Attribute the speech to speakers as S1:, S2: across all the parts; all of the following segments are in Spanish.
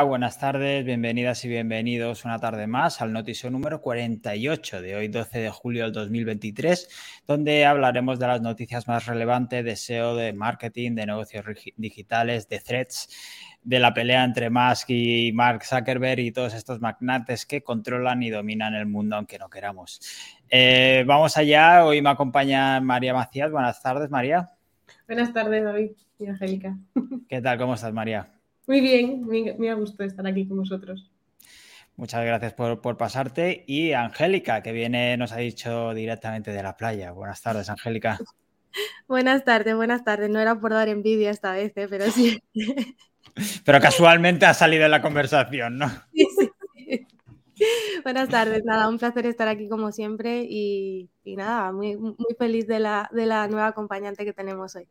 S1: buenas tardes, bienvenidas y bienvenidos una tarde más al noticiero número 48 de hoy 12 de julio del 2023, donde hablaremos de las noticias más relevantes de SEO, de marketing, de negocios digitales, de threads, de la pelea entre Musk y Mark Zuckerberg y todos estos magnates que controlan y dominan el mundo aunque no queramos. Eh, vamos allá, hoy me acompaña María Macías. Buenas tardes, María.
S2: Buenas tardes, David y Angélica.
S1: ¿Qué tal? ¿Cómo estás, María?
S2: Muy bien, muy, a gusto estar aquí con vosotros.
S1: Muchas gracias por, pasarte. Y Angélica, que viene, nos ha dicho directamente de la playa. Buenas tardes, Angélica.
S3: Buenas tardes, buenas tardes. No era por dar envidia esta vez, ¿eh? pero sí.
S1: Pero casualmente ha salido en la conversación, ¿no? Sí, sí.
S3: Buenas tardes, nada, un placer estar aquí como siempre y, nada, muy, muy feliz de la, de la nueva acompañante que tenemos hoy.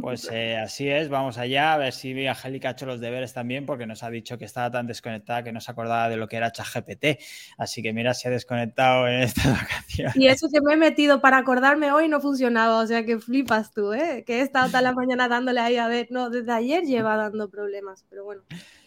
S1: Pues eh, así es, vamos allá, a ver si Angélica ha hecho los deberes también, porque nos ha dicho que estaba tan desconectada que no se acordaba de lo que era ChatGPT. Así que mira, se ha desconectado en esta ocasión.
S3: Y eso que me he metido para acordarme hoy no funcionaba, o sea que flipas tú, ¿eh? Que he estado toda la mañana dándole ahí a ver, no, desde ayer lleva dando problemas, pero bueno.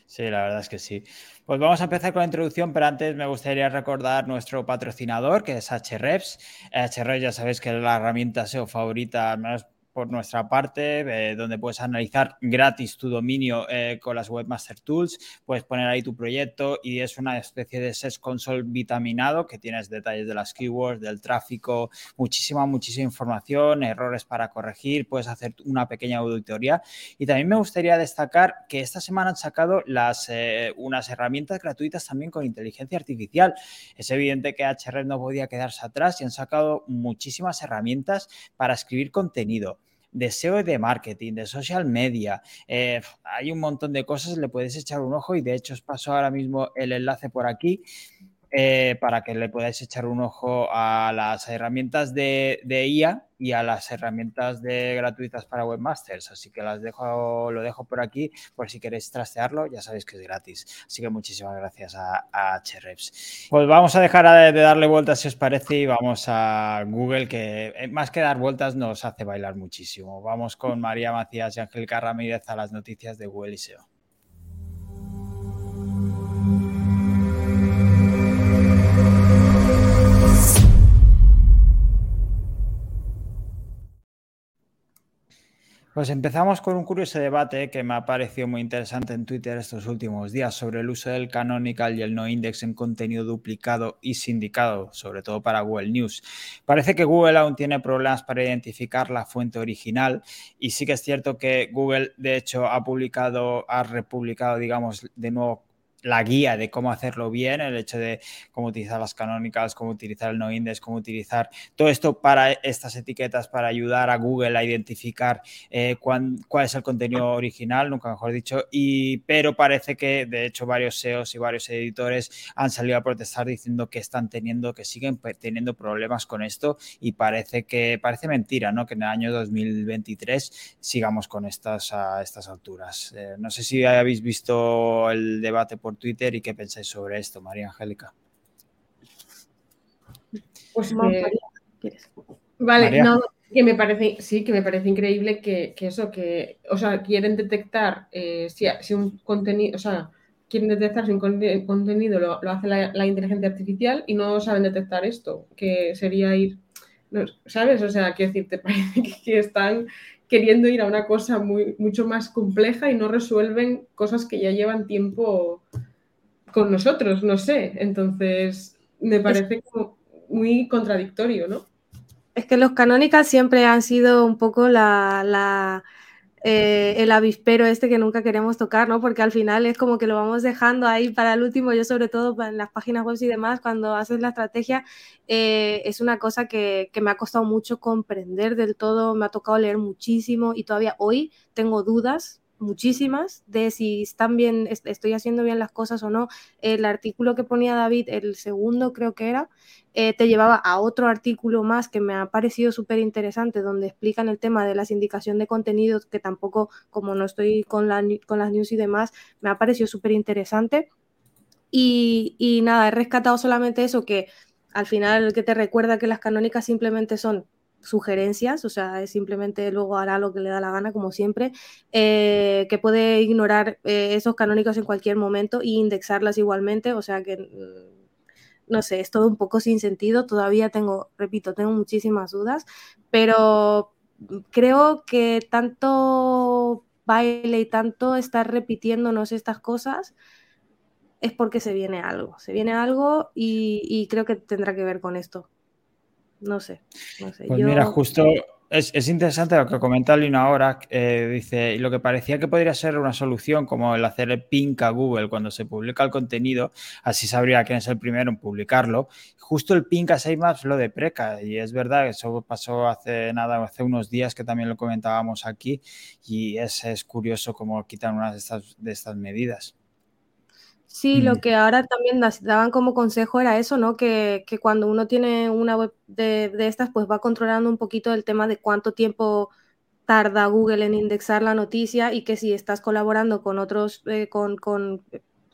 S1: Sí, la verdad es que sí. Pues vamos a empezar con la introducción, pero antes me gustaría recordar nuestro patrocinador, que es HREPS. HREPS ya sabéis que es la herramienta SEO favorita, al menos por nuestra parte, eh, donde puedes analizar gratis tu dominio eh, con las Webmaster Tools, puedes poner ahí tu proyecto y es una especie de SES Console vitaminado que tienes detalles de las keywords, del tráfico, muchísima, muchísima información, errores para corregir, puedes hacer una pequeña auditoría. Y también me gustaría destacar que esta semana han sacado las, eh, unas herramientas gratuitas también con inteligencia artificial. Es evidente que HR no podía quedarse atrás y han sacado muchísimas herramientas para escribir contenido de SEO y de marketing, de social media. Eh, hay un montón de cosas, le puedes echar un ojo y de hecho os paso ahora mismo el enlace por aquí. Eh, para que le podáis echar un ojo a las herramientas de, de, IA y a las herramientas de gratuitas para webmasters. Así que las dejo, lo dejo por aquí por si queréis trastearlo, ya sabéis que es gratis. Así que muchísimas gracias a, a HREPS. Pues vamos a dejar de, de, darle vueltas si os parece y vamos a Google, que eh, más que dar vueltas nos hace bailar muchísimo. Vamos con María Macías y Ángel Ramírez a las noticias de Google y SEO. Pues empezamos con un curioso debate que me ha parecido muy interesante en Twitter estos últimos días sobre el uso del canonical y el no index en contenido duplicado y sindicado, sobre todo para Google News. Parece que Google aún tiene problemas para identificar la fuente original y sí que es cierto que Google de hecho ha publicado, ha republicado, digamos, de nuevo la guía de cómo hacerlo bien, el hecho de cómo utilizar las canónicas, cómo utilizar el no index, cómo utilizar todo esto para estas etiquetas para ayudar a Google a identificar eh, cuál es el contenido original, nunca mejor dicho, y pero parece que de hecho varios SEOs y varios editores han salido a protestar diciendo que están teniendo, que siguen teniendo problemas con esto y parece que parece mentira, ¿no? Que en el año 2023 sigamos con estas a estas alturas. Eh, no sé si habéis visto el debate por Twitter y qué pensáis sobre esto, María Angélica.
S2: Pues María, Vale, no, que me parece, sí, que me parece increíble que, eso, que, o sea, quieren detectar eh, si, un contenido, o sea, quieren detectar si un contenido lo, hace la, inteligencia artificial y no saben detectar esto, que sería ir, ¿sabes? O sea, quiero decir, te parece que están queriendo ir a una cosa muy, mucho más compleja y no resuelven cosas que ya llevan tiempo con nosotros, no sé. Entonces, me parece muy contradictorio, ¿no?
S3: Es que los canónicas siempre han sido un poco la, eh, el avispero este que nunca queremos tocar, ¿no? Porque al final es como que lo vamos dejando ahí para el último. Yo sobre todo en las páginas web y demás, cuando haces la estrategia, eh, es una cosa que, que, me ha costado mucho comprender del todo, me ha tocado leer muchísimo y todavía hoy tengo dudas muchísimas de si están bien, estoy haciendo bien las cosas o no. El artículo que ponía David, el segundo creo que era, eh, te llevaba a otro artículo más que me ha parecido súper interesante, donde explican el tema de la sindicación de contenidos, que tampoco, como no estoy con, la, con las news y demás, me ha parecido súper interesante. Y, y nada, he rescatado solamente eso, que al final que te recuerda que las canónicas simplemente son sugerencias, o sea, simplemente luego hará lo que le da la gana, como siempre, eh, que puede ignorar eh, esos canónicos en cualquier momento e indexarlas igualmente, o sea que, mm, no sé, es todo un poco sin sentido, todavía tengo, repito, tengo muchísimas dudas, pero creo que tanto baile y tanto estar repitiéndonos estas cosas es porque se viene algo, se viene algo y creo que tendrá que ver con esto no sé, no sé.
S1: Pues mira, justo es, interesante lo que comenta Lino ahora. Eh, dice, y lo que parecía que podría ser una solución, como el hacer el ping a Google cuando se publica el contenido, así sabría quién es el primero en publicarlo. Justo el ping a Sitemaps lo depreca, y es verdad, eso pasó hace nada, hace unos días que también lo comentábamos aquí, y es, es curioso cómo quitan una de estas, de estas medidas.
S3: Sí, lo mm. que ahora también daban como consejo era eso, ¿no? Que, cuando uno tiene una web de, estas, pues va controlando un poquito el tema de cuánto tiempo tarda Google en indexar la noticia y que si estás colaborando con otros, eh, con, con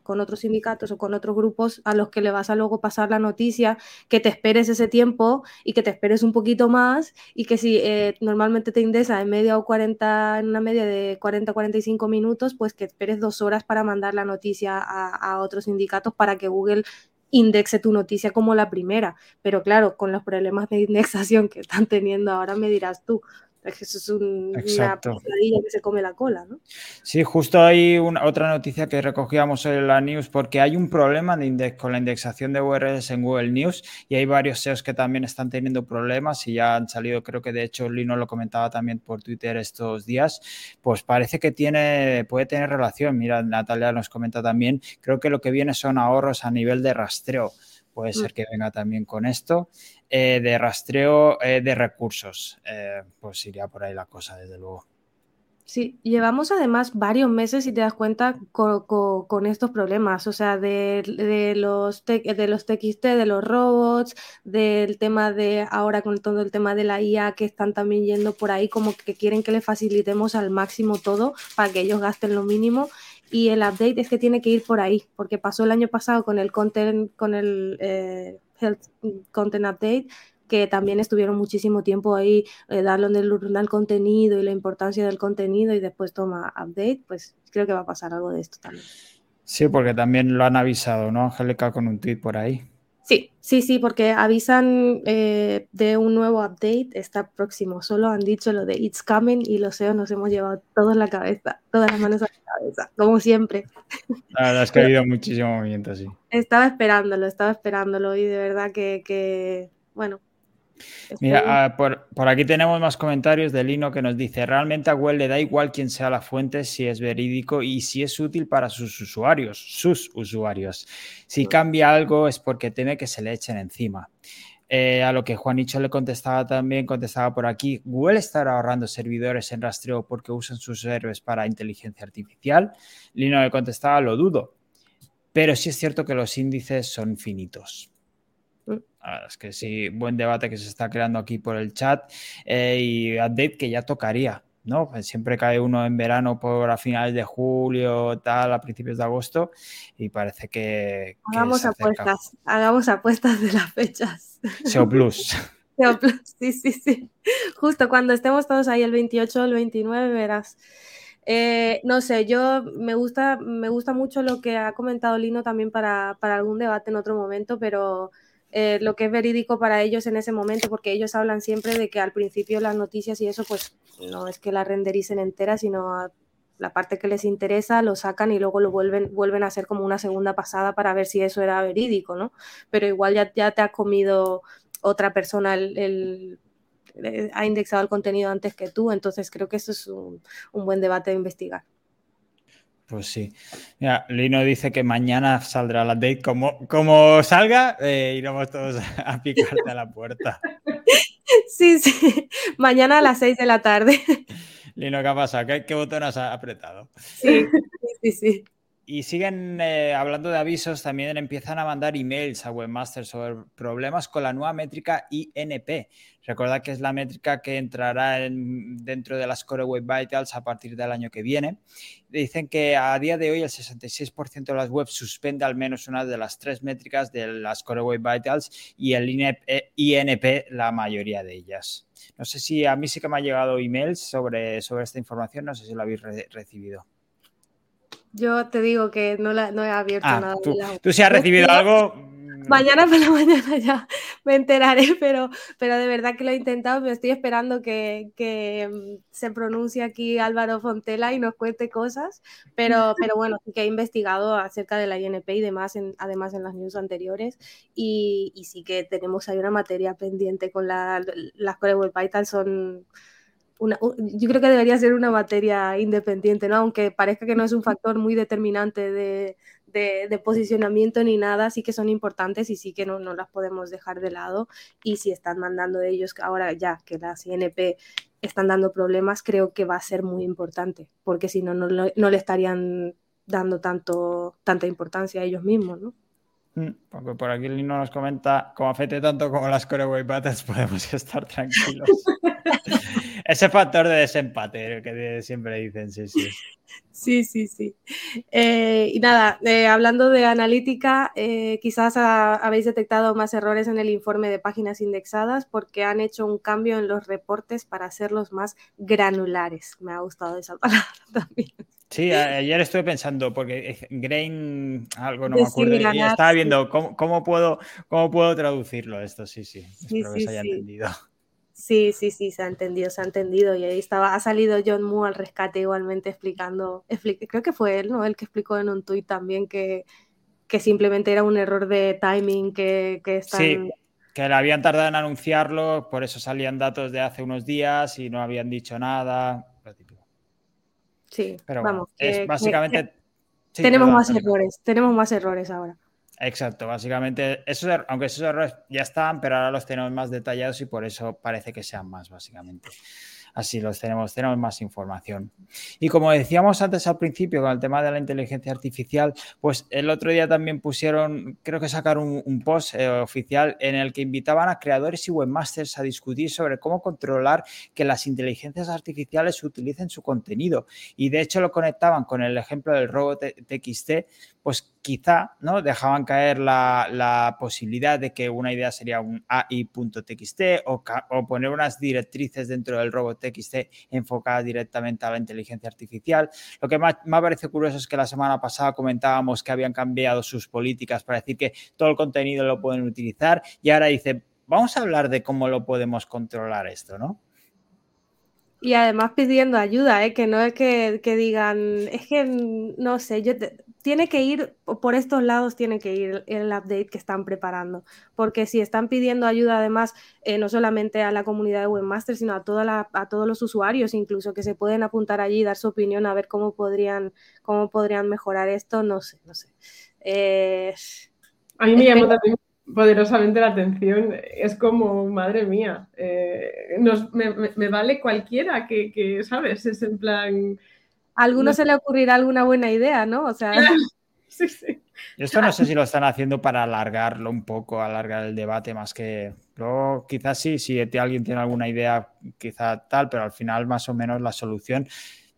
S3: con otros sindicatos o con otros grupos a los que le vas a luego pasar la noticia, que te esperes ese tiempo y que te esperes un poquito más y que si eh, normalmente te indexa en media o 40, en una media de 40 45 minutos, pues que esperes dos horas para mandar la noticia a otros sindicatos para que Google indexe tu noticia como la primera. Pero claro, con los problemas de indexación que están teniendo ahora me dirás tú, eso es una pesadilla que se come la cola, ¿no?
S1: Sí, justo hay una, otra noticia que recogíamos en la news porque hay un problema de con la indexación de URLs en Google News y hay varios SEOs que también están teniendo problemas y ya han salido, creo que de hecho Lino lo comentaba también por Twitter estos días, pues parece que tiene, puede tener relación. Mira, Natalia nos comenta también, creo que lo que viene son ahorros a nivel de rastreo puede mm. ser que venga también con esto, eh, de rastreo eh, de recursos. Eh, pues iría por ahí la cosa, desde luego.
S3: Sí, llevamos además varios meses, si te das cuenta, con, estos problemas, o sea, de, los de los TXT, de los robots, del tema de ahora con todo el tema de la IA que están también yendo por ahí, como que quieren que le facilitemos al máximo todo para que ellos gasten lo mínimo y el update es que tiene que ir por ahí, porque pasó el año pasado con el content, con el Health Content Update, que también estuvieron muchísimo tiempo ahí eh, dándole el contenido y la importancia del contenido y después toma update, pues creo que va a pasar algo de esto también.
S1: Sí, porque también lo han avisado, ¿no, Angélica, con un tweet por ahí?
S3: Sí, sí, sí, porque avisan eh, de un nuevo update, está próximo. Solo han dicho lo de It's Coming y los SEO nos hemos llevado todos la cabeza, todas las manos a la cabeza, como siempre.
S1: La verdad es que ha habido muchísimo movimiento, sí.
S3: Estaba esperándolo, estaba esperándolo y de verdad que, que bueno,
S1: Mira, ah, por, aquí tenemos más comentarios de Lino que nos dice, realmente a Google le da igual quién sea la fuente, si es verídico y si es útil para sus usuarios, sus usuarios. Si cambia algo es porque teme que se le echen encima. Eh, a lo que Juanicho le contestaba también, contestaba por aquí, Google estará ahorrando servidores en rastreo porque usan sus servers para inteligencia artificial. Lino le contestaba, lo dudo, pero sí es cierto que los índices son finitos es que sí, buen debate que se está creando aquí por el chat eh, y update que ya tocaría, ¿no? Pues siempre cae uno en verano por a finales de julio, tal, a principios de agosto y parece que...
S3: hagamos apuestas, hagamos apuestas de las fechas.
S1: SEO Plus.
S3: SEO Plus, sí, sí, sí. Justo cuando estemos todos ahí el 28 o el 29 verás. Eh, no sé, yo me gusta, me gusta mucho lo que ha comentado Lino también para, para algún debate en otro momento, pero eh, lo que es verídico para ellos en ese momento, porque ellos hablan siempre de que al principio las noticias y eso, pues no es que la rendericen entera, sino la parte que les interesa lo sacan y luego lo vuelven, vuelven a hacer como una segunda pasada para ver si eso era verídico, ¿no? Pero igual ya, ya te ha comido otra persona el, eh, ha indexado el contenido antes que tú, entonces creo que eso es un buen debate de investigar.
S1: Pues sí. Mira, Lino dice que mañana saldrá la date. Como, como salga, eh, iremos todos a picarte a la puerta.
S3: Sí, sí. Mañana a las 6 de la tarde.
S1: Lino, ¿qué ha pasado? ¿Qué, botón has apretado?
S3: Sí, sí, sí.
S1: Y siguen eh, hablando de avisos, también empiezan a mandar emails a Webmaster sobre problemas con la nueva métrica INP. Recuerda que es la métrica que entrará dentro de las Core Web Vitals a partir del año que viene. Dicen que a día de hoy el 66% de las webs suspende al menos una de las tres métricas de las Core Web Vitals y el INP la mayoría de ellas. No sé si a mí sí que me ha llegado emails sobre, sobre esta información, no sé si lo habéis recibido.
S3: Yo te digo que no, la, no he abierto
S1: ah,
S3: nada.
S1: Tú, tú si has recibido algo.
S3: Mm. Mañana por la mañana ya me enteraré, pero, pero de verdad que lo he intentado. Me estoy esperando que, que mm, se pronuncie aquí Álvaro Fontela y nos cuente cosas. Pero, pero bueno, que he investigado acerca de la INP y demás, en, además en las news anteriores. Y, y, sí que tenemos ahí una materia pendiente con la, las Core Web Vitals. Son yo creo que debería ser una materia independiente, ¿no? Aunque parezca que no es un factor muy determinante de, de, posicionamiento ni nada, sí que son importantes y sí que no, no, las podemos dejar de lado. Y si están mandando ellos ahora ya que las INP están dando problemas, creo que va a ser muy importante, porque si no, no, no le estarían dando tanto, tanta importancia a ellos mismos, ¿no?
S1: Mm, porque por aquí Lino nos comenta, como afecte tanto como las Core Web podemos estar tranquilos. Ese factor de desempate que siempre dicen, sí, sí.
S3: Sí, sí, sí. Eh, y nada, eh, hablando de analítica, eh, quizás habéis detectado más errores en el informe de páginas indexadas porque han hecho un cambio en los reportes para hacerlos más granulares. Me ha gustado esa palabra también.
S1: Sí, ayer estuve pensando, porque Grain, algo no me acuerdo, y estaba viendo cómo, puedo, cómo puedo traducirlo esto, sí, sí, espero que se haya entendido.
S3: Sí, sí, sí, se ha entendido, se ha entendido. Y ahí estaba, ha salido John Moo al rescate igualmente explicando, creo que fue él, ¿no? El que explicó en un tuit también que, que simplemente era un error de timing, que, que están...
S1: Sí, que le habían tardado en anunciarlo, por eso salían datos de hace unos días y no habían dicho nada.
S3: Sí, pero vamos.
S1: es básicamente...
S3: tenemos más errores, tenemos más errores ahora.
S1: Exacto, básicamente, esos, er, aunque esos errores ya estaban, pero ahora los tenemos más detallados y por eso parece que sean más, básicamente. Así los tenemos, tenemos más información. Y como decíamos antes al principio con el tema de la inteligencia artificial, pues el otro día también pusieron, creo que sacaron un, post eh, oficial en el que invitaban a creadores y webmasters a discutir sobre cómo controlar que las inteligencias artificiales utilicen su contenido. Y de hecho lo conectaban con el ejemplo del robot TXT, pues quizá ¿no? dejaban caer la, posibilidad de que una idea sería un AI.txt o, o poner unas directrices dentro del robot TXT enfocadas directamente a la inteligencia artificial. Lo que más, me parece curioso es que la semana pasada comentábamos que habían cambiado sus políticas para decir que todo el contenido lo pueden utilizar y ahora dice, vamos a hablar de cómo lo podemos controlar esto, ¿no?
S3: Y además pidiendo ayuda, ¿eh? que no es que, digan, es que no sé, yo tiene que ir, por estos lados tiene que ir el update que están preparando, porque si están pidiendo ayuda además, eh, no solamente a la comunidad de Webmaster, sino a, toda a todos los usuarios, incluso que se pueden apuntar allí y dar su opinión a ver cómo podrían, cómo podrían mejorar esto, no sé, no sé. Eh,
S2: a mí me llama también poderosamente la atención. Es como, madre mía, eh, me, vale cualquiera que, ¿sabes? Es en plan...
S3: A alguno se le ocurrirá alguna buena idea, ¿no? O sea...
S2: sí, sí.
S1: Esto no sé si lo están haciendo para alargarlo un poco, alargar el debate más que... Luego, quizás sí, si alguien tiene alguna idea, quizá tal, pero al final más o menos la solución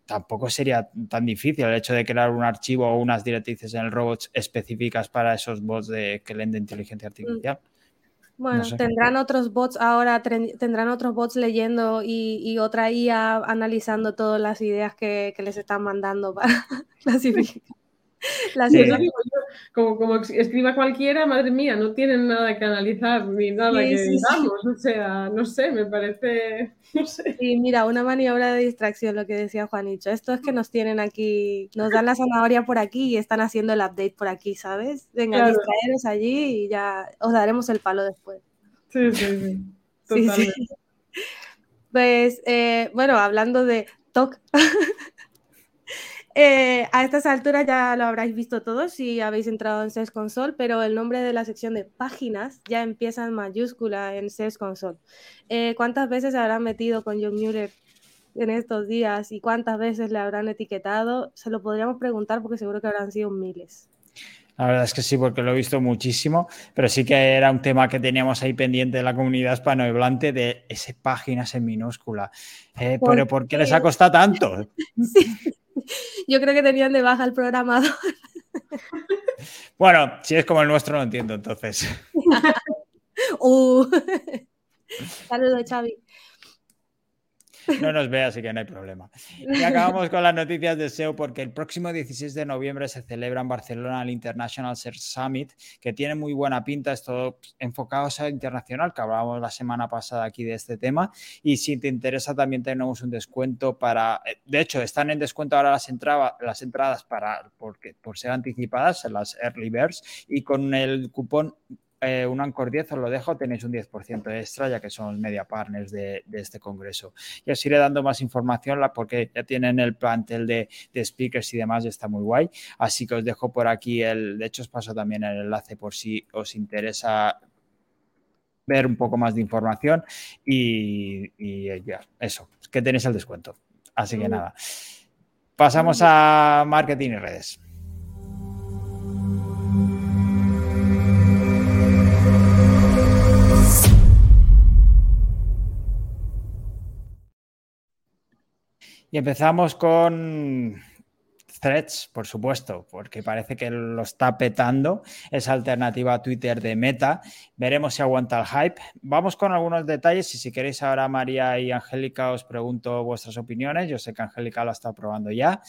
S1: tampoco sería tan difícil el hecho de crear un archivo o unas directrices en el robot específicas para esos bots de que leen de inteligencia mm.
S3: Bueno, tendrán otros bots ahora, tendrán otros bots leyendo y, otra IA analizando todas las ideas que, que les están mandando para clasificar.
S2: Como, como escriba cualquiera, madre mía, no tienen nada que analizar ni nada que digamos. O sea, no sé, me parece. No sé.
S3: Y mira, una maniobra de distracción, lo que decía Juanicho. Esto es que nos tienen aquí, nos dan la zanahoria por aquí y están haciendo el update por aquí, ¿sabes? Venga, claro. distraeros allí y ya os daremos el palo después.
S2: Sí, sí, sí.
S3: Pues, eh, bueno, hablando de TOC. Eh, a estas alturas ya lo habréis visto todos si habéis entrado en SES Console, pero el nombre de la sección de páginas ya empieza en mayúscula en SES Console. Eh, ¿Cuántas veces se habrán metido con John Mueller en estos días y cuántas veces le habrán etiquetado, se lo podríamos preguntar porque seguro que habrán sido miles.
S1: La verdad es que sí, porque lo he visto muchísimo, pero sí que era un tema que teníamos ahí pendiente de la comunidad hispanohablante de ese páginas en minúscula. Eh, pero ¿por qué les ha costado tanto?
S3: Sí. Yo creo que tenían de baja el programador.
S1: Bueno, si es como el nuestro, no entiendo entonces.
S3: uh. Saludos, Xavi.
S1: No nos ve, así que no hay problema. Y acabamos con las noticias de SEO porque el próximo 16 de noviembre se celebra en Barcelona el International Search Summit, que tiene muy buena pinta, es todo enfocado a internacional, que hablábamos la semana pasada aquí de este tema. Y si te interesa, también tenemos un descuento para. De hecho, están en descuento ahora las, entradas, las entradas para, porque, por ser anticipadas, las Early Birds, y con el cupón eh, un Anchor 10 os lo dejo, tenéis un 10% extra, ya que son media partners de, este congreso. Y os iré dando más información porque ya tienen el plantel de, speakers y demás, está muy guay. Así que os dejo por aquí el, de hecho os paso también el enlace por si os interesa ver un poco más de información y, y ya, eso, que tenéis el descuento. Así que nada. Pasamos a marketing y redes. Y empezamos con Threads, por supuesto, porque parece que lo está petando. Es alternativa a Twitter de Meta. Veremos si aguanta el hype. Vamos con algunos detalles y si queréis ahora María y Angélica os pregunto vuestras opiniones. Yo sé que Angélica lo estado probando ya.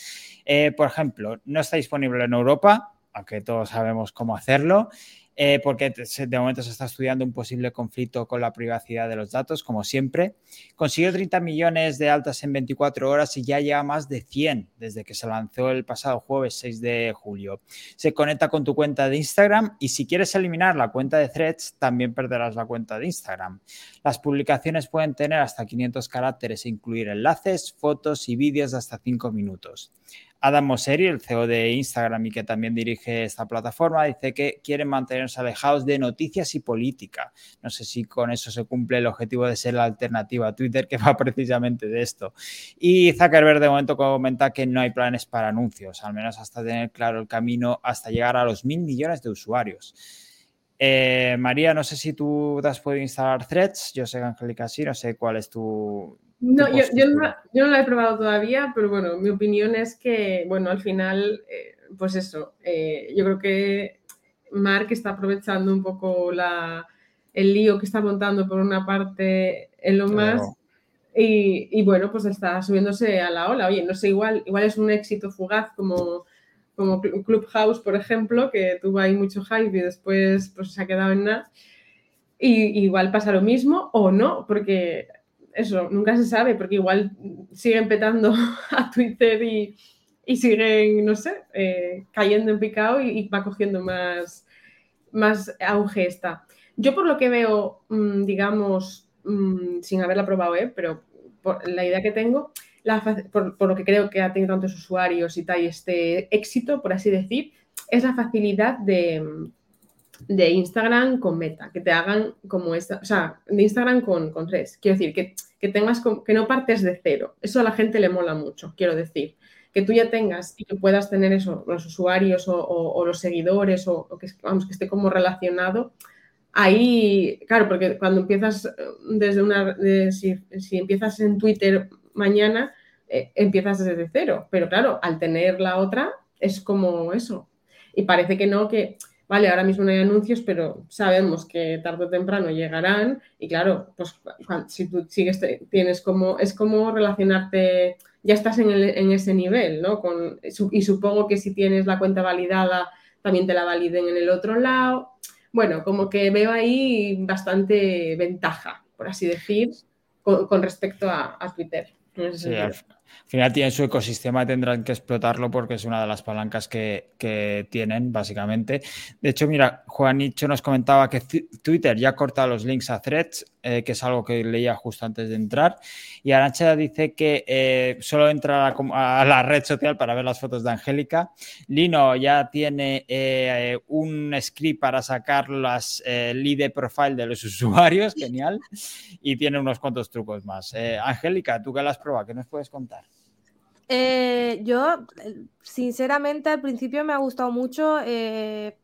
S1: Eh, por ejemplo, no está disponible en Europa, aunque todos sabemos cómo hacerlo. Eh, porque de momento se está estudiando un posible conflicto con la privacidad de los datos, como siempre. Consiguió 30 millones de altas en 24 horas y ya lleva más de 100 desde que se lanzó el pasado jueves 6 de julio. Se conecta con tu cuenta de Instagram y si quieres eliminar la cuenta de Threads, también perderás la cuenta de Instagram. Las publicaciones pueden tener hasta 500 caracteres e incluir enlaces, fotos y vídeos de hasta 5 minutos. Adam Mosseri, el CEO de Instagram y que también dirige esta plataforma, dice que quieren mantenerse alejados de noticias y política. No sé si con eso se cumple el objetivo de ser la alternativa a Twitter, que va precisamente de esto. Y Zuckerberg de momento comenta que no hay planes para anuncios, al menos hasta tener claro el camino hasta llegar a los mil millones de usuarios. Eh, María, no sé si tú te has podido instalar threads. Yo sé que Angélica sí, no sé cuál es tu,
S2: no, yo, yo, no, yo, no, la he probado todavía, pero bueno, mi opinión es que, bueno, al final, eh, pues eso, eh, yo creo que Mark está aprovechando un poco la, el lío que está montando por una parte en lo más y, y, bueno, pues está subiéndose a la ola. Oye, no sé, igual, igual es un éxito fugaz como, como Clubhouse, por ejemplo, que tuvo ahí mucho hype y después pues se ha quedado en nada. Y igual pasa lo mismo o no, porque eso, nunca se sabe, porque igual siguen petando a Twitter y, siguen, no sé, eh, cayendo en picado y, va cogiendo más, más auge esta. Yo por lo que veo, mm, digamos, mm, sin haberla probado, ¿eh? pero por la idea que tengo, por, por, lo que creo que ha tenido tantos usuarios y tal, y este éxito, por así decir, es la facilidad de, de Instagram con Meta, que te hagan como esta, o sea, de Instagram con, con Quiero decir, que, que, tengas, que no partes de cero. Eso a la gente le mola mucho, quiero decir. Que tú ya tengas y que puedas tener eso, los usuarios o, los seguidores o, que, vamos, que esté como relacionado. Ahí, claro, porque cuando empiezas eh, desde una, si, empiezas en Twitter mañana, eh, empiezas desde cero. Pero claro, al tener la otra, es como eso. Y parece que no, que vale, ahora mismo no hay anuncios, pero sabemos que tarde o temprano llegarán y claro, pues si tú sigues, tienes como, es como relacionarte, ya estás en, ese nivel, ¿no? Con, y supongo que si tienes la cuenta validada, también te la validen en el otro lado. Bueno, como que veo ahí bastante ventaja, por así decir, con, respecto a, Twitter.
S1: Sí, Al final tienen su ecosistema y tendrán que explotarlo porque es una de las palancas que, tienen, básicamente. De hecho, mira, Juanicho nos comentaba que Twitter ya corta los links a threads, eh, que es algo que leía justo antes de entrar. Y Arancha dice que eh, solo entra a la, red social para ver las fotos de Angélica. Lino ya tiene eh, un script para sacar las lead profile de los usuarios, genial. Y tiene unos cuantos trucos más. Angélica, tú que las pruebas, ¿qué nos puedes contar?
S3: Eh, yo, sinceramente, al principio me ha gustado mucho, eh,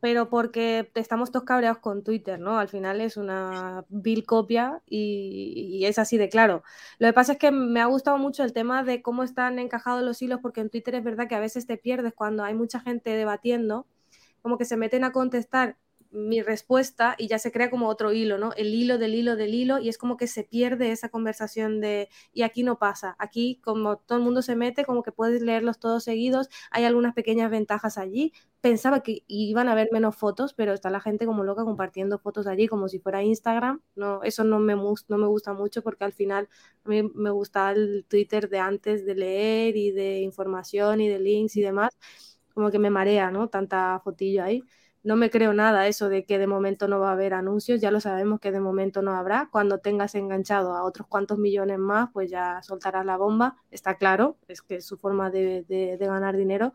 S3: pero porque estamos todos cabreados con Twitter, ¿no? Al final es una vil copia y, es así de claro. Lo que pasa es que me ha gustado mucho el tema de cómo están encajados los hilos, porque en Twitter es verdad que a veces te pierdes cuando hay mucha gente debatiendo, como que se meten a contestar mi respuesta y ya se crea como otro hilo, ¿no? El hilo del hilo del hilo y es como que se pierde esa conversación de, y aquí no pasa, aquí como todo el mundo se mete, como que puedes leerlos todos seguidos, hay algunas pequeñas ventajas allí. Pensaba que iban a haber menos fotos, pero está la gente como loca compartiendo fotos allí como si fuera Instagram. No, eso no me, no me gusta mucho porque al final a mí me gusta el Twitter de antes de leer y de información y de links y demás, como que me marea, ¿no? Tanta fotillo ahí no me creo nada eso de que de momento no va a haber anuncios, ya lo sabemos que de momento no habrá. Cuando tengas enganchado a otros cuantos millones más, pues ya soltarás la bomba, está claro, es que es su forma de, ganar dinero.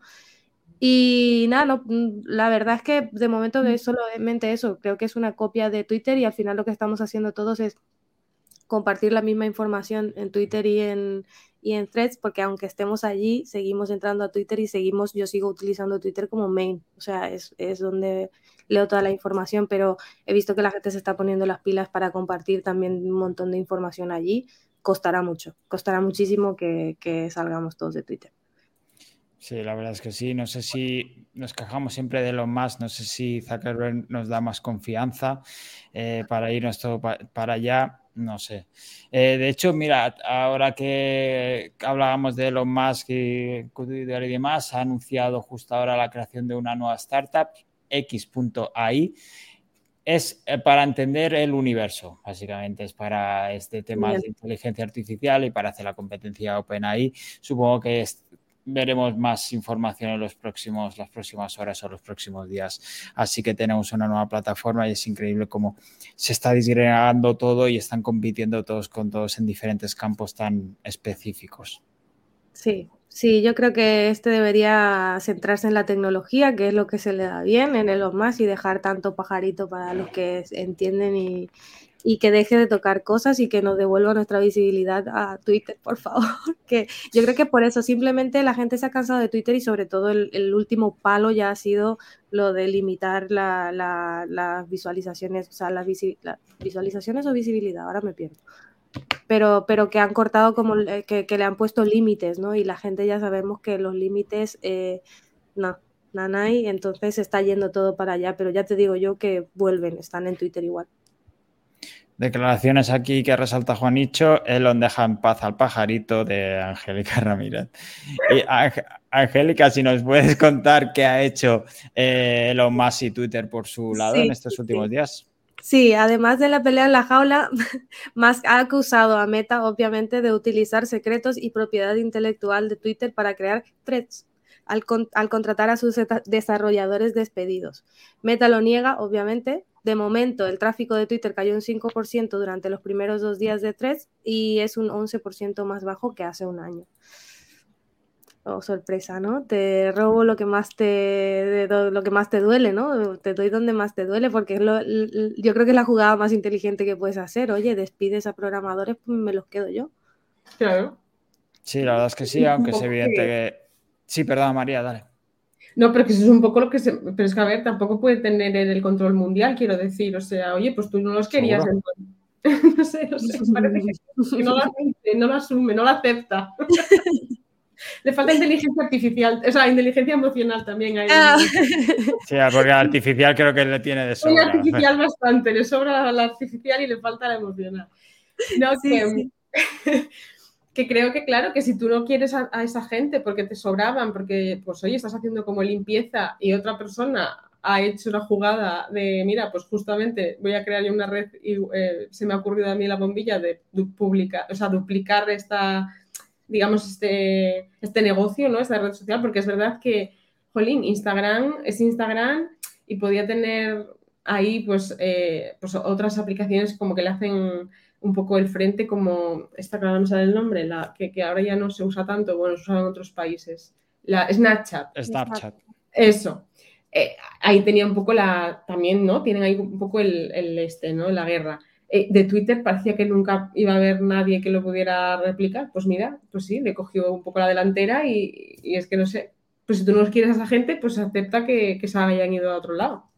S3: Y nada, mm, la verdad es que de momento es solamente eso, creo que es una copia de Twitter y al final lo que estamos haciendo todos es compartir la misma información en Twitter y en, y en threads, porque aunque estemos allí, seguimos entrando a Twitter y seguimos, yo sigo utilizando Twitter como main, o sea, es, es donde leo toda la información, pero he visto que la gente se está poniendo las pilas para compartir también un montón de información allí, costará mucho, costará muchísimo que, salgamos todos de Twitter.
S1: Sí, la verdad es que sí. No sé si nos quejamos siempre de lo más, no sé si Zuckerberg nos da más confianza eh, para irnos todo para allá no sé. Eh, de hecho, mira, ahora que hablábamos de Elon Musk y y demás, ha anunciado justo ahora la creación de una nueva startup, X.ai. Es eh, para entender el universo, básicamente, es para este tema de inteligencia artificial y para hacer la competencia OpenAI. Supongo que es, veremos más información en los próximos, las próximas horas o los próximos días. Así que tenemos una nueva plataforma y es increíble cómo se está disgregando todo y están compitiendo todos con todos en diferentes campos tan específicos.
S3: Sí, sí, yo creo que este debería centrarse en la tecnología, que es lo que se le da bien en el más y dejar tanto pajarito para los que entienden y, y que deje de tocar cosas y que nos devuelva nuestra visibilidad a Twitter, por favor. Que yo creo que por eso simplemente la gente se ha cansado de Twitter y sobre todo el, último palo ya ha sido lo de limitar las visualizaciones, o sea, las, visualizaciones o visibilidad, ahora me pierdo. Pero, pero que han cortado como que, que le han puesto límites, ¿no? Y la gente ya sabemos que los límites, eh, no, nanay, entonces está yendo todo para allá, pero ya te digo yo que vuelven, están en Twitter igual.
S1: Declaraciones aquí que resalta Juanicho, Elon deja en paz al pajarito de Angélica Ramírez. Y Angélica, si nos puedes contar qué ha hecho eh, Elon Musk y Twitter por su lado en estos últimos días.
S3: Sí, además de la pelea en la jaula, Musk ha acusado a Meta, obviamente, de utilizar secretos y propiedad intelectual de Twitter para crear threads al, al contratar a sus desarrolladores despedidos. Meta lo niega, obviamente, de momento, el tráfico de Twitter cayó un 5% durante los primeros dos días de tres y es un 11% más bajo que hace un año. Oh, sorpresa, ¿no? Te robo lo que más te lo que más te duele, ¿no? Te doy donde más te duele, porque yo creo que es la jugada más inteligente que puedes hacer. Oye, despides a programadores, pues me los quedo yo.
S2: Claro.
S1: Sí, la verdad es que sí, aunque es evidente que. Sí, perdón, María, dale.
S2: No, pero que eso es un poco lo que se. Pero es que, a ver, tampoco puede tener el control mundial, quiero decir. O sea, oye, pues tú no los querías. no sé, no sé. Parece que, no, lo no lo asume, no lo acepta. Le falta inteligencia artificial, o sea, inteligencia emocional también. Ahí. Ah.
S1: Sí, porque la artificial creo que le tiene de sobra.
S2: La artificial bastante, le sobra la artificial y le falta la emocional. No, sí, que, sí que creo que claro, que si tú no quieres a, esa gente porque te sobraban, porque pues oye, estás haciendo como limpieza y otra persona ha hecho una jugada de, mira, pues justamente voy a crear yo una red y eh, se me ha ocurrido a mí la bombilla de publicar, o sea, duplicar esta, digamos, este, este negocio, ¿no? Esta red social, porque es verdad que, jolín, Instagram es Instagram y podía tener ahí pues, eh, pues otras aplicaciones como que le hacen un poco el frente, como esta que ahora no sale el nombre, la que, que, ahora ya no se usa tanto, bueno, se usa en otros países, la Snapchat.
S1: Snapchat.
S2: Eso. Eh, ahí tenía un poco la, también, ¿no? Tienen ahí un poco el, el este, ¿no? La guerra. Eh, de Twitter parecía que nunca iba a haber nadie que lo pudiera replicar. Pues mira, pues sí, le cogió un poco la delantera y, y es que no sé, pues si tú no quieres a esa gente, pues acepta que, que se hayan ido a otro lado.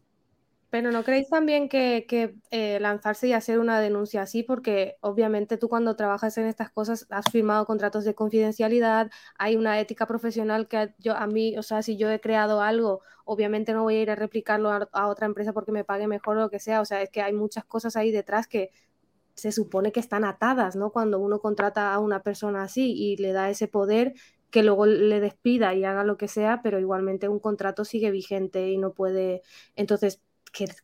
S3: Pero ¿no creéis también que, eh, lanzarse y hacer una denuncia así? Porque obviamente tú cuando trabajas en estas cosas has firmado contratos de confidencialidad, hay una ética profesional que yo a mí, o sea, si yo he creado algo, obviamente no voy a ir a replicarlo a otra empresa porque me pague mejor o lo que sea. O sea, es que hay muchas cosas ahí detrás que se supone que están atadas, ¿no? Cuando uno contrata a una persona así y le da ese poder que luego le despida y haga lo que sea, pero igualmente un contrato sigue vigente y no puede. Entonces,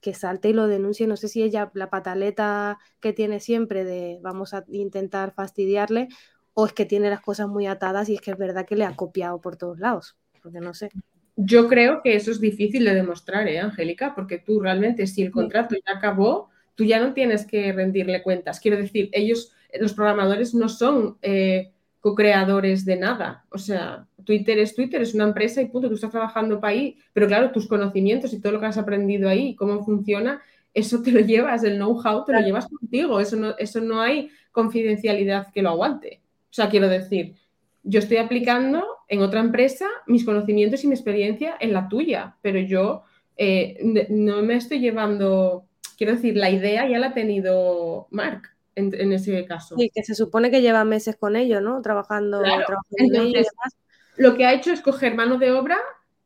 S3: que, salte y lo denuncie. No sé si ella, la pataleta que tiene siempre de vamos a intentar fastidiarle, o es que tiene las cosas muy atadas y es que es verdad que le ha copiado por todos lados, porque no sé.
S2: Yo creo que eso es difícil de demostrar, ¿eh, Angélica? Porque tú realmente, si el contrato ya acabó, tú ya no tienes que rendirle cuentas. Quiero decir, ellos, los programadores, no son eh, co-creadores de nada. O sea, Twitter es Twitter, es una empresa y punto, tú estás trabajando para ahí, pero claro, tus conocimientos y todo lo que has aprendido ahí, cómo funciona, eso te lo llevas, el know-how te lo llevas contigo, eso no, eso no hay confidencialidad que lo aguante. O sea, quiero decir, yo estoy aplicando en otra empresa mis conocimientos y mi experiencia en la tuya, pero yo eh, no me estoy llevando, quiero decir, la idea ya la ha tenido Mark en, ese caso.
S3: Sí, que se supone que lleva meses con ello, ¿no? Trabajando,
S2: Entonces, Lo que ha hecho es coger mano de obra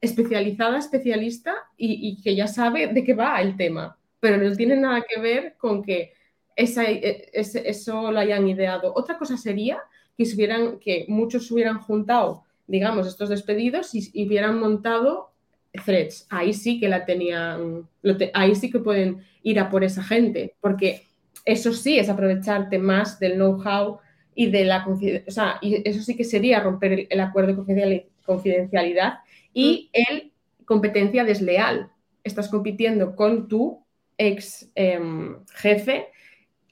S2: especializada, especialista y, que ya sabe de qué va el tema, pero no tiene nada que ver con que esa, e, eso lo hayan ideado. Otra cosa sería que, hubieran, que muchos hubieran juntado, digamos, estos despedidos y, hubieran montado threads. Ahí sí que la tenían, ahí sí que pueden ir a por esa gente, porque eso sí es aprovecharte más del know-how y de la o sea, y eso sí que sería romper el, acuerdo de confidencialidad y mm. el competencia desleal. Estás compitiendo con tu ex em, jefe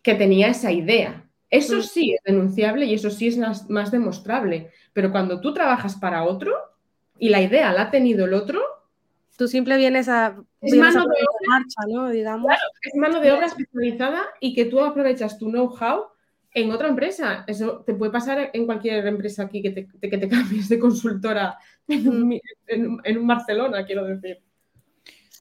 S2: que tenía esa idea. Eso mm. sí es denunciable y eso sí es más, más, demostrable. Pero cuando tú trabajas para otro y la idea la ha tenido el otro,
S3: Tú simple vienes a...
S2: Es mano de obra, marcha, ¿no? Digamos. es mano de obra especializada y que tú aprovechas tu know-how en otra empresa. Eso te puede pasar en cualquier empresa aquí que te, que te cambies de consultora en un, en un Barcelona, quiero decir.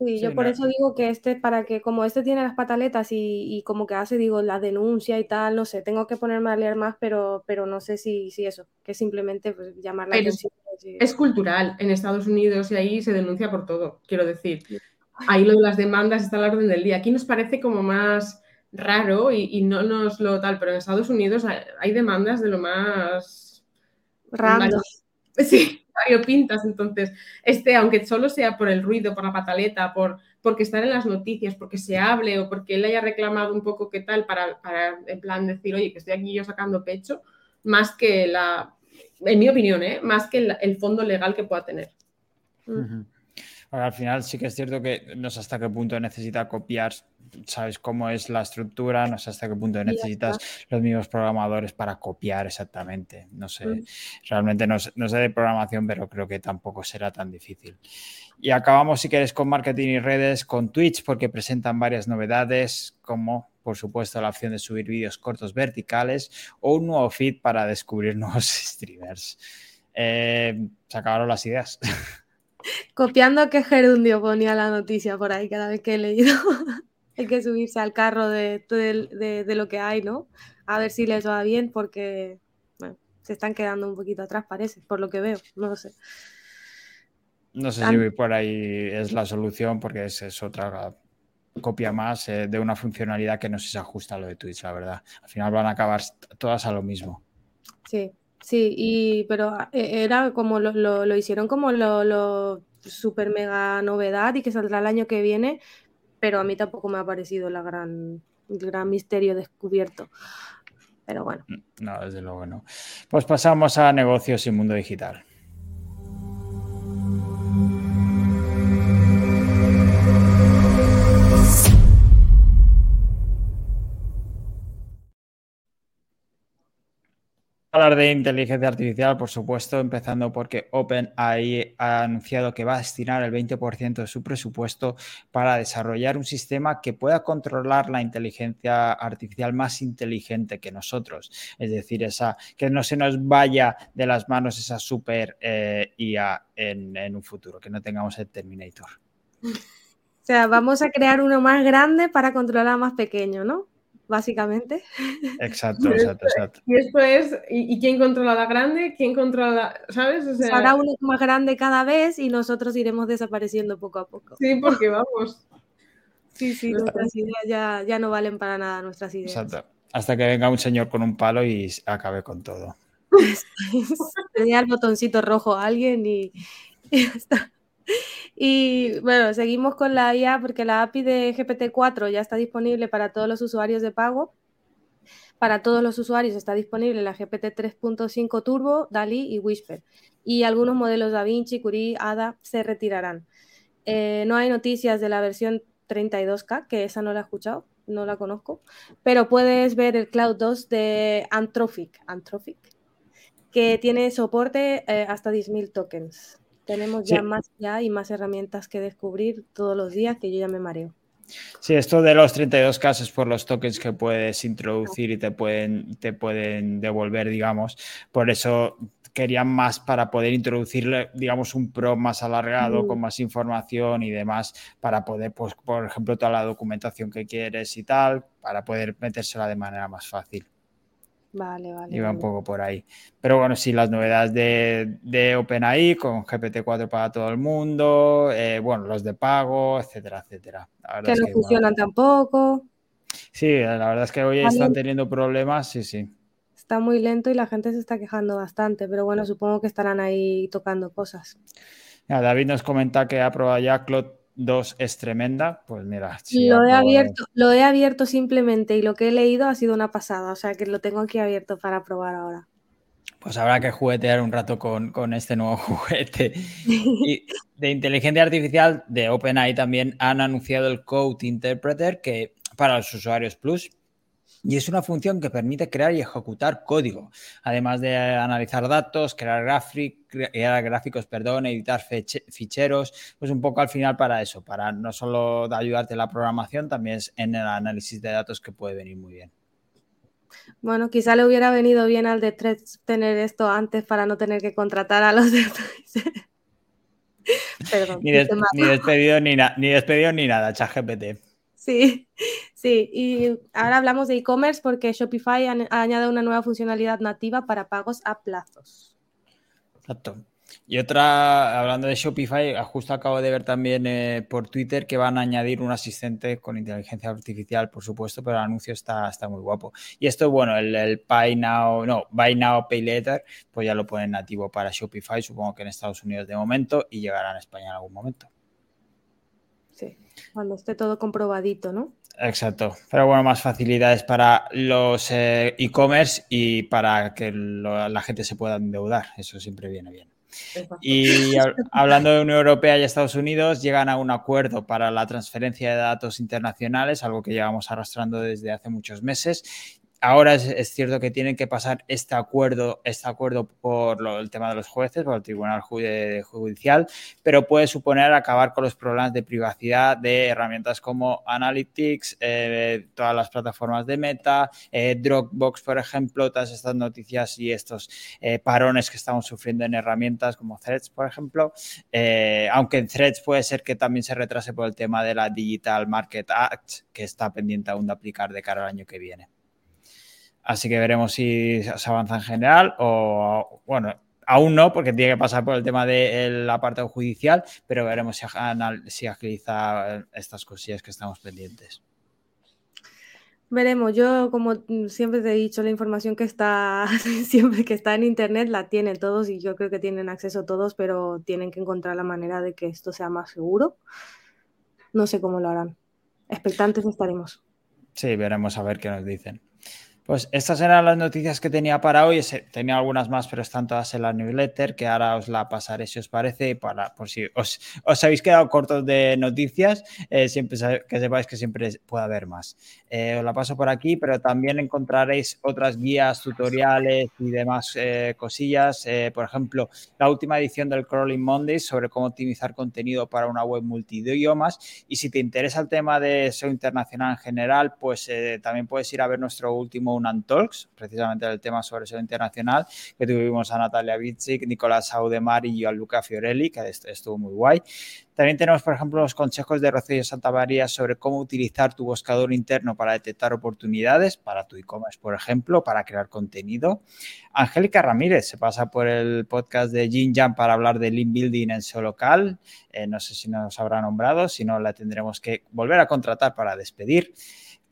S3: Sí, yo por eso digo que este, para que como este tiene las pataletas y, y, como que hace, digo, la denuncia y tal, no sé, tengo que ponerme a leer más, pero, pero no sé si, si eso, que simplemente pues, llamar la atención.
S2: Es cultural, en Estados Unidos y ahí se denuncia por todo, quiero decir. Ahí lo de las demandas está a la orden del día. Aquí nos parece como más raro y, y no nos lo tal, pero en Estados Unidos hay, hay demandas de lo más...
S3: Raro.
S2: Sí, pintas Entonces, este, aunque solo sea por el ruido, por la pataleta, por porque estar en las noticias, porque se hable o porque él haya reclamado un poco qué tal para, para en plan decir, oye, que estoy aquí yo sacando pecho, más que la, en mi opinión, ¿eh? más que el, el, fondo legal que pueda tener.
S1: Uh -huh. Al final sí que es cierto que no sé hasta qué punto necesita copiar sabes cómo es la estructura, no sé hasta qué punto necesitas los mismos programadores para copiar exactamente. No sé, mm. realmente no, no, sé de programación, pero creo que tampoco será tan difícil. Y acabamos, si quieres, con marketing y redes, con Twitch, porque presentan varias novedades, como por supuesto la opción de subir vídeos cortos verticales o un nuevo feed para descubrir nuevos streamers. Eh, se acabaron las ideas.
S3: Copiando que Gerundio ponía la noticia por ahí cada vez que he leído. hay que subirse al carro de, de, de, de, lo que hay, ¿no? A ver si les va bien, porque bueno, se están quedando un poquito atrás, parece, por lo que veo, no lo sé.
S1: No sé si por ahí es la solución, porque es, es otra copia más eh, de una funcionalidad que no se ajusta a lo de Twitch, la verdad. Al final van a acabar todas a lo mismo.
S3: Sí, sí, y, pero eh, era como lo, lo, lo hicieron como lo, lo super mega novedad y que saldrá el año que viene, pero a mí tampoco me ha parecido la gran, el gran misterio descubierto. Pero bueno.
S1: Mm, no, desde luego no. Pues pasamos a negocios y mundo digital. Hablar de inteligencia artificial, por supuesto, empezando porque OpenAI ha anunciado que va a destinar el 20% de su presupuesto para desarrollar un sistema que pueda controlar la inteligencia artificial más inteligente que nosotros. Es decir, esa que no se nos vaya de las manos esa super eh, IA en, en un futuro, que no tengamos el Terminator.
S3: O sea, vamos a crear uno más grande para controlar a más pequeño, ¿no? Básicamente.
S1: Exacto, exacto, exacto.
S2: Y esto es, ¿y, quién controla la grande? ¿Quién controla, sabes?
S3: O sea, Hará uno más grande cada vez y nosotros iremos desapareciendo poco a poco.
S2: Sí, porque vamos.
S3: Sí, sí, nuestras ideas ya, ya no valen para nada, nuestras ideas.
S1: Exacto. Hasta que venga un señor con un palo y acabe con todo.
S3: Tenía el botoncito rojo a alguien y, y ya está. Y bueno, seguimos con la IA porque la API de GPT-4 ya está disponible para todos los usuarios de pago. Para todos los usuarios está disponible la GPT 3.5 Turbo, DALI y Whisper. Y algunos modelos DaVinci, Curie, ADA se retirarán. Eh, no hay noticias de la versión 32K, que esa no la he escuchado, no la conozco, pero puedes ver el Cloud 2 de Anthropic, Anthropic que tiene soporte eh, hasta 10.000 tokens. Tenemos ya más ya y más herramientas que descubrir todos los días que yo ya me mareo.
S1: Sí, esto de los 32 casos por los tokens que puedes introducir y te pueden, te pueden devolver, digamos. Por eso querían más para poder introducirle, digamos, un pro más alargado, con más información y demás, para poder, pues, por ejemplo, toda la documentación que quieres y tal, para poder metérsela de manera más fácil.
S3: Vale, vale.
S1: Iba un poco por ahí. Pero bueno, sí, las novedades de, de OpenAI con GPT-4 para todo el mundo, eh, bueno, los de pago, etcétera, etcétera.
S3: Que no funcionan tampoco.
S1: Sí, la verdad es que hoy están teniendo problemas, sí, sí.
S3: Está muy lento y la gente se está quejando bastante, pero bueno, supongo que estarán ahí tocando cosas.
S1: David nos comenta que ha probado ya Cloud 2 es tremenda, pues mira.
S3: lo, he abierto, lo he abierto simplemente y lo que he leído ha sido una pasada, o sea que lo tengo aquí abierto para probar ahora.
S1: Pues habrá que juguetear un rato con, este nuevo juguete. Y de inteligencia artificial de OpenAI también han anunciado el Code Interpreter que para los usuarios Plus y es una función que permite crear y ejecutar código, además de analizar datos, crear, gráficos, perdón, editar ficheros, pues un poco al final para eso, para no solo ayudarte en la programación, también es en el análisis de datos que puede venir muy bien.
S3: Bueno, quizá le hubiera venido bien al de Threads tener esto antes para no tener que contratar a los de
S1: Perdón, ni, ni, despedido ni, ni despedido ni nada, ChatGPT.
S3: Sí, sí. Y ahora hablamos de e-commerce porque Shopify ha, añadido una nueva funcionalidad nativa para pagos a plazos.
S1: Exacto. Y otra, hablando de Shopify, justo acabo de ver también eh, por Twitter que van a añadir un asistente con inteligencia artificial, por supuesto, pero el anuncio está, está muy guapo. Y esto, bueno, el, el Buy Now, no, Buy Now, Pay Later, pues ya lo ponen nativo para Shopify, supongo que en Estados Unidos de momento y llegará en España en algún momento.
S3: Cuando esté todo comprobadito, ¿no?
S1: Exacto. Pero bueno, más facilidades para los eh, e-commerce y para que la gente se pueda endeudar. Eso siempre viene bien. Y hablando de Unión Europea y Estados Unidos, llegan a un acuerdo para la transferencia de datos internacionales, algo que llevamos arrastrando desde hace muchos meses, ahora es, cierto que tienen que pasar este acuerdo, este acuerdo por el tema de los jueces, por el Tribunal Judicial, pero puede suponer acabar con los problemas de privacidad de herramientas como Analytics, eh, todas las plataformas de Meta, eh, Dropbox, por ejemplo, todas estas noticias y estos eh, parones que estamos sufriendo en herramientas como Threads, por ejemplo. aunque en Threads puede ser que también se retrase por el tema de la Digital Market Act, que está pendiente aún de aplicar de cara al año que viene. Así que veremos si se avanza en general o, bueno, aún no, porque tiene que pasar por el tema del apartado judicial, pero veremos si, si agiliza estas cosillas que estamos pendientes.
S3: Veremos, yo como siempre te he dicho, la información que está siempre que está en internet la tienen todos y yo creo que tienen acceso todos, pero tienen que encontrar la manera de que esto sea más seguro. No sé cómo lo harán. Expectantes estaremos.
S1: Sí, veremos a ver qué nos dicen. Pues estas eran las noticias que tenía para hoy. Tenía algunas más, pero están todas en la newsletter, que ahora os la pasaré si os parece, para, por si os, habéis quedado cortos de noticias, eh, siempre que sepáis que siempre puede haber más. Eh, os la paso por aquí, pero también encontraréis otras guías, tutoriales y demás eh, cosillas. por ejemplo, la última edición del Crawling Monday sobre cómo optimizar contenido para una web multidiomas. Y si te interesa el tema de SEO internacional en general, pues también puedes ir a ver nuestro último Unan Talks, precisamente el tema sobre SEO internacional, que tuvimos a Natalia Bitzik, Nicolás Audemar y Luca Fiorelli, que estuvo muy guay. También tenemos, por ejemplo, los consejos de Rocío Santamaría sobre cómo utilizar tu buscador interno para detectar oportunidades para tu e-commerce, por ejemplo, para crear contenido. Angélica Ramírez se pasa por el podcast de Jinjan para hablar de Lean Building en SEO local. Eh, no sé si nos habrá nombrado, si no la tendremos que volver a contratar para despedir.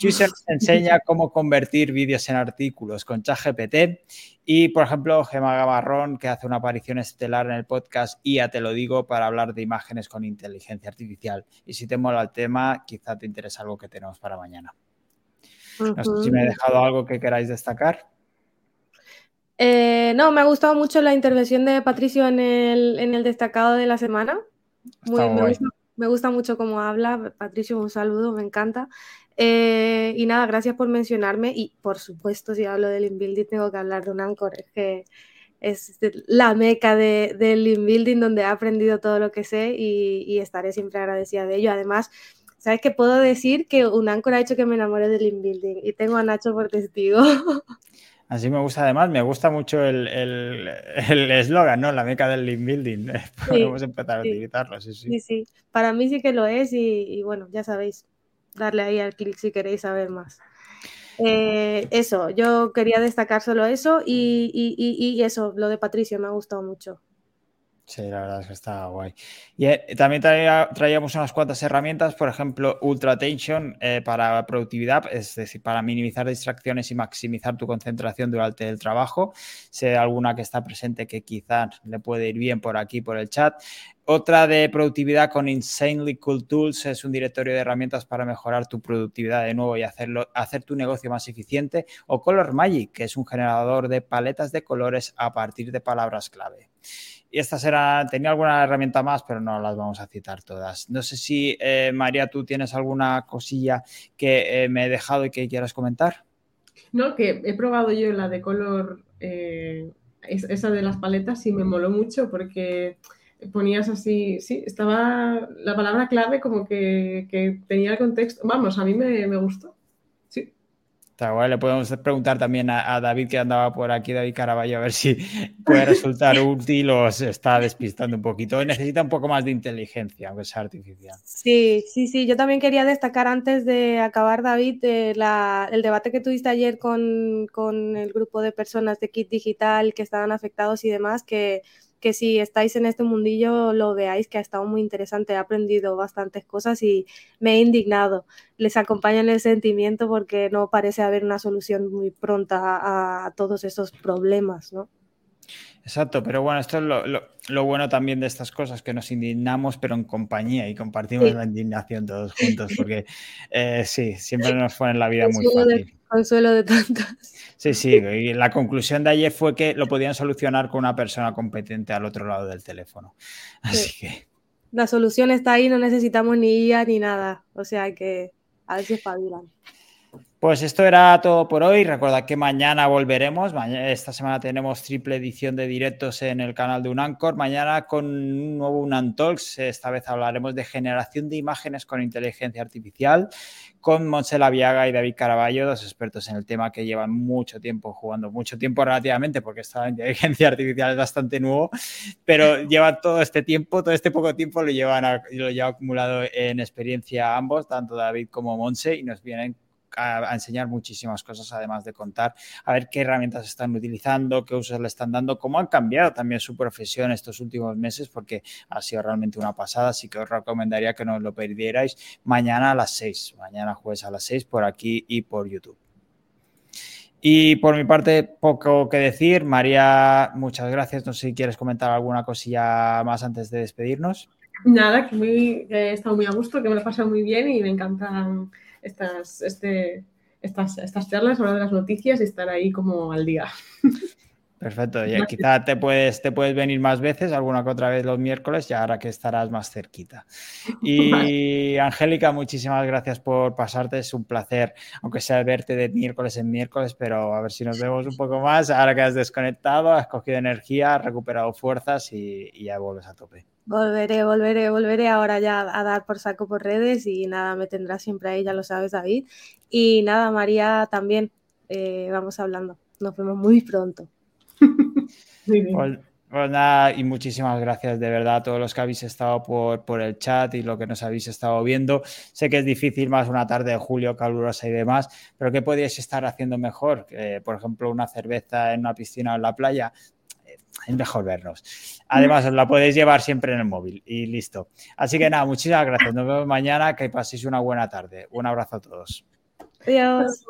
S1: Juicer enseña cómo convertir vídeos en artículos con ChatGPT y, por ejemplo, Gemma Gamarrón, que hace una aparición estelar en el podcast y ya te lo digo para hablar de imágenes con inteligencia artificial. Y si te mola el tema, quizá te interesa algo que tenemos para mañana. No sé si me he dejado algo que queráis destacar.
S3: Eh, no, me ha gustado mucho la intervención de Patricio en el, destacado de la semana. me, gusta, mucho cómo habla. Patricio, un saludo, me encanta. Eh, y nada, gracias por mencionarme. Y por supuesto, si hablo del inbuilding, tengo que hablar de un Anchor, es que es la meca de, del inbuilding donde he aprendido todo lo que sé y, estaré siempre agradecida de ello. Además, ¿sabes qué puedo decir? Que un Anchor ha hecho que me enamore del inbuilding y tengo a Nacho por testigo.
S1: Así me gusta, además, me gusta mucho el eslogan, ¿no? La meca del inbuilding. Podemos empezar a utilizarlo, sí, sí.
S3: Sí, sí. Para mí sí que lo es y bueno, ya sabéis, darle ahí al clic si queréis saber más. Eh, eso, yo quería destacar solo eso y, eso, lo de Patricio me ha gustado mucho.
S1: Sí, la verdad es que está guay. Y eh, también traíamos unas cuantas herramientas, por ejemplo, Ultra Attention eh, para productividad, es decir, para minimizar distracciones y maximizar tu concentración durante el trabajo. Sé alguna que está presente que quizás le puede ir bien por aquí, por el chat. Otra de productividad con Insanely Cool Tools es un directorio de herramientas para mejorar tu productividad de nuevo y hacerlo, hacer tu negocio más eficiente. O Color Magic, que es un generador de paletas de colores a partir de palabras clave. Y estas eran, tenía alguna herramienta más, pero no las vamos a citar todas. No sé si, eh, María, tú tienes alguna cosilla que eh, me he dejado y que quieras comentar.
S2: No, que he probado yo la de color, eh, esa de las paletas y me moló mucho porque ponías así, sí, estaba la palabra clave como que, tenía el contexto. Vamos, a mí me, gustó.
S1: Está guay, le podemos preguntar también a, David que andaba por aquí, David Caraballo, a ver si puede resultar útil o se está despistando un poquito. Necesita un poco más de inteligencia, aunque sea artificial.
S3: Sí, sí, sí. Yo también quería destacar antes de acabar, David, el debate que tuviste ayer con, con el grupo de personas de Kit Digital que estaban afectados y demás, que que si estáis en este mundillo lo veáis que ha estado muy interesante, he aprendido bastantes cosas y me he indignado. Les acompaña en el sentimiento porque no parece haber una solución muy pronta a, todos esos problemas, ¿no?
S1: Exacto, pero bueno, esto es lo, bueno también de estas cosas, que nos indignamos, pero en compañía y compartimos la indignación todos juntos, porque eh, sí, siempre nos ponen la vida muy fácil.
S3: Consuelo de tantas.
S1: Sí, sí, y la conclusión de ayer fue que lo podían solucionar con una persona competente al otro lado del teléfono. Así que.
S3: La solución está ahí, no necesitamos ni IA ni nada. O sea que a ver si espabilan.
S1: Pues esto era todo por hoy. Recuerda que mañana volveremos. esta semana tenemos triple edición de directos en el canal de Unancor. Mañana con un nuevo Unan Talks. Esta vez hablaremos de generación de imágenes con inteligencia artificial con Monsela Viaga y David Caraballo, dos expertos en el tema que llevan mucho tiempo jugando, mucho tiempo relativamente, porque esta inteligencia artificial es bastante nuevo, pero llevan todo este tiempo, todo este poco tiempo lo llevan lo llevan acumulado en experiencia ambos, tanto David como Monse, y nos vienen a, enseñar muchísimas cosas, además de contar, a ver qué herramientas están utilizando, qué usos le están dando, cómo han cambiado también su profesión estos últimos meses, porque ha sido realmente una pasada, así que os recomendaría que no lo perdierais mañana a las 6, mañana jueves a las 6 por aquí y por YouTube. Y por mi parte, poco que decir. María, muchas gracias. No sé si quieres comentar alguna cosilla más antes de despedirnos.
S2: Nada, que, he estado muy a gusto, que me lo he pasado muy bien y me encantan estas, este, estas, estas charlas, hablar de las noticias y estar ahí como al día.
S1: Perfecto, y quizá te puedes, te puedes venir más veces, alguna que otra vez los miércoles, ya ahora que estarás más cerquita. Y Angélica, muchísimas gracias por pasarte, es un placer, aunque sea verte de miércoles en miércoles, pero a ver si nos vemos un poco más, ahora que has desconectado, has cogido energía, has recuperado fuerzas y, y ya vuelves a tope.
S3: Volveré, volveré, volveré ahora ya a dar por saco por redes y nada, me tendrá siempre ahí, ya lo sabes David. Y nada, María también, eh, vamos hablando, nos vemos muy pronto.
S1: Pues, pues, nada, y muchísimas gracias de verdad a todos los que habéis estado por, el chat y lo que nos habéis estado viendo. Sé que es difícil más una tarde de julio calurosa y demás, pero ¿qué podríais estar haciendo mejor? por ejemplo, una cerveza en una piscina o en la playa. Eh, es mejor vernos. Además, os la podéis llevar siempre en el móvil y listo. Así que nada, muchísimas gracias. Nos vemos mañana. Que paséis una buena tarde. Un abrazo a todos.
S3: Adiós.